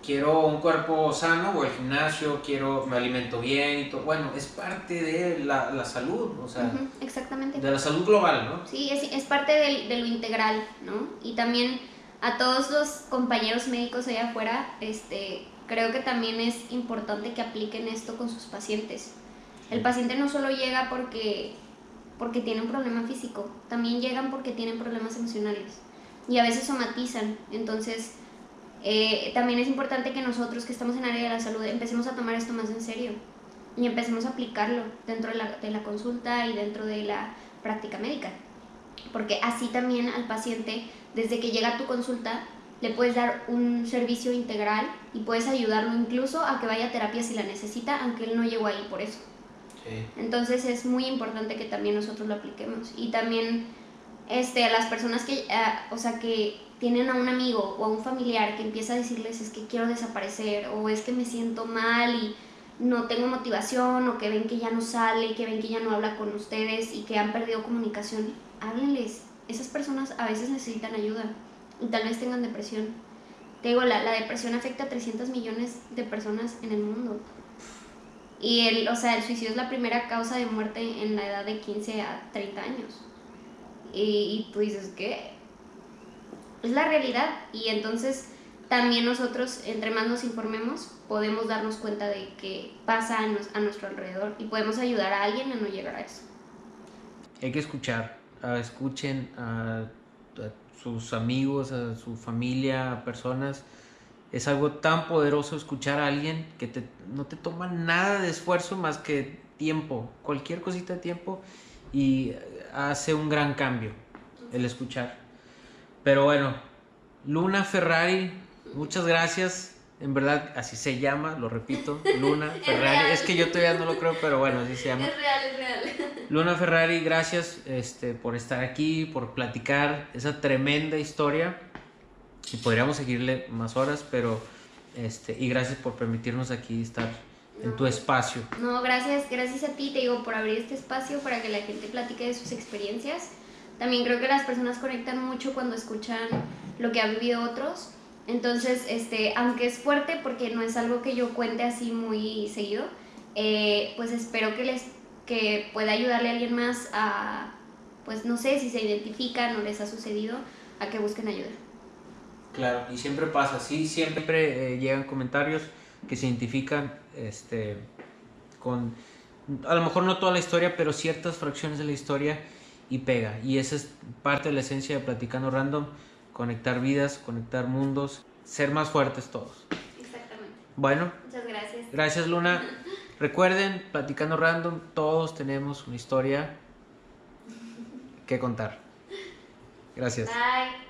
quiero un cuerpo sano, voy al gimnasio, quiero, me alimento bien y todo. Bueno, es parte de la, la salud, o sea, exactamente. de la salud global, ¿no? Sí, es, es parte de, de, lo integral, ¿no? Y también a todos los compañeros médicos allá afuera, este, creo que también es importante que apliquen esto con sus pacientes. El paciente no solo llega porque, porque tiene un problema físico, también llegan porque tienen problemas emocionales y a veces somatizan, entonces eh, también es importante que nosotros que estamos en área de la salud empecemos a tomar esto más en serio y empecemos a aplicarlo dentro de la, de la consulta y dentro de la práctica médica. Porque así también al paciente, desde que llega a tu consulta, le puedes dar un servicio integral y puedes ayudarlo incluso a que vaya a terapia si la necesita, aunque él no llegó ahí por eso. Entonces es muy importante que también nosotros lo apliquemos. Y también este, a las personas que, o sea, que tienen a un amigo o a un familiar que empieza a decirles es que quiero desaparecer o es que me siento mal y no tengo motivación o que ven que ya no sale, que ven que ya no habla con ustedes y que han perdido comunicación, háblenles. Esas personas a veces necesitan ayuda y tal vez tengan depresión. Te digo, la, la depresión afecta a 300 millones de personas en el mundo. Y el, o sea, el suicidio es la primera causa de muerte en la edad de 15 a 30 años. Y, y tú dices, ¿qué? Es la realidad. Y entonces también nosotros, entre más nos informemos, podemos darnos cuenta de qué pasa a, nuestro alrededor y podemos ayudar a alguien a no llegar a eso. Hay que escuchar, escuchen a, sus amigos, a su familia, a personas. Es algo tan poderoso escuchar a alguien que no te toma nada de esfuerzo más que tiempo, cualquier cosita de tiempo y hace un gran cambio el escuchar. Pero bueno, Luna Ferrari, Muchas gracias. En verdad, así se llama, lo repito, Luna Ferrari. Es, que yo todavía no lo creo, pero bueno, así se llama. Es real, es real. Luna Ferrari, gracias este, por estar aquí, por platicar esa tremenda historia. Y podríamos seguirle más horas, pero este, y gracias por permitirnos aquí estar en tu espacio. No, gracias, gracias a ti, te digo, por abrir este espacio para que la gente platique de sus experiencias. También creo que las personas conectan mucho cuando escuchan lo que han vivido otros entonces, este, aunque es fuerte porque no es algo que yo cuente así muy seguido, eh, pues espero que les que pueda ayudarle a alguien más a, pues no sé, si se identifican o les ha sucedido, a que busquen ayuda. Claro, y siempre pasa así, siempre eh, llegan comentarios que se identifican este, con, a lo mejor no toda la historia, pero ciertas fracciones de la historia y pega. Y esa es parte de la esencia de Platicando Random conectar vidas, conectar mundos, ser más fuertes todos. Exactamente. Bueno. Muchas gracias. Gracias Luna. Recuerden, platicando random, todos tenemos una historia que contar. Gracias. Bye.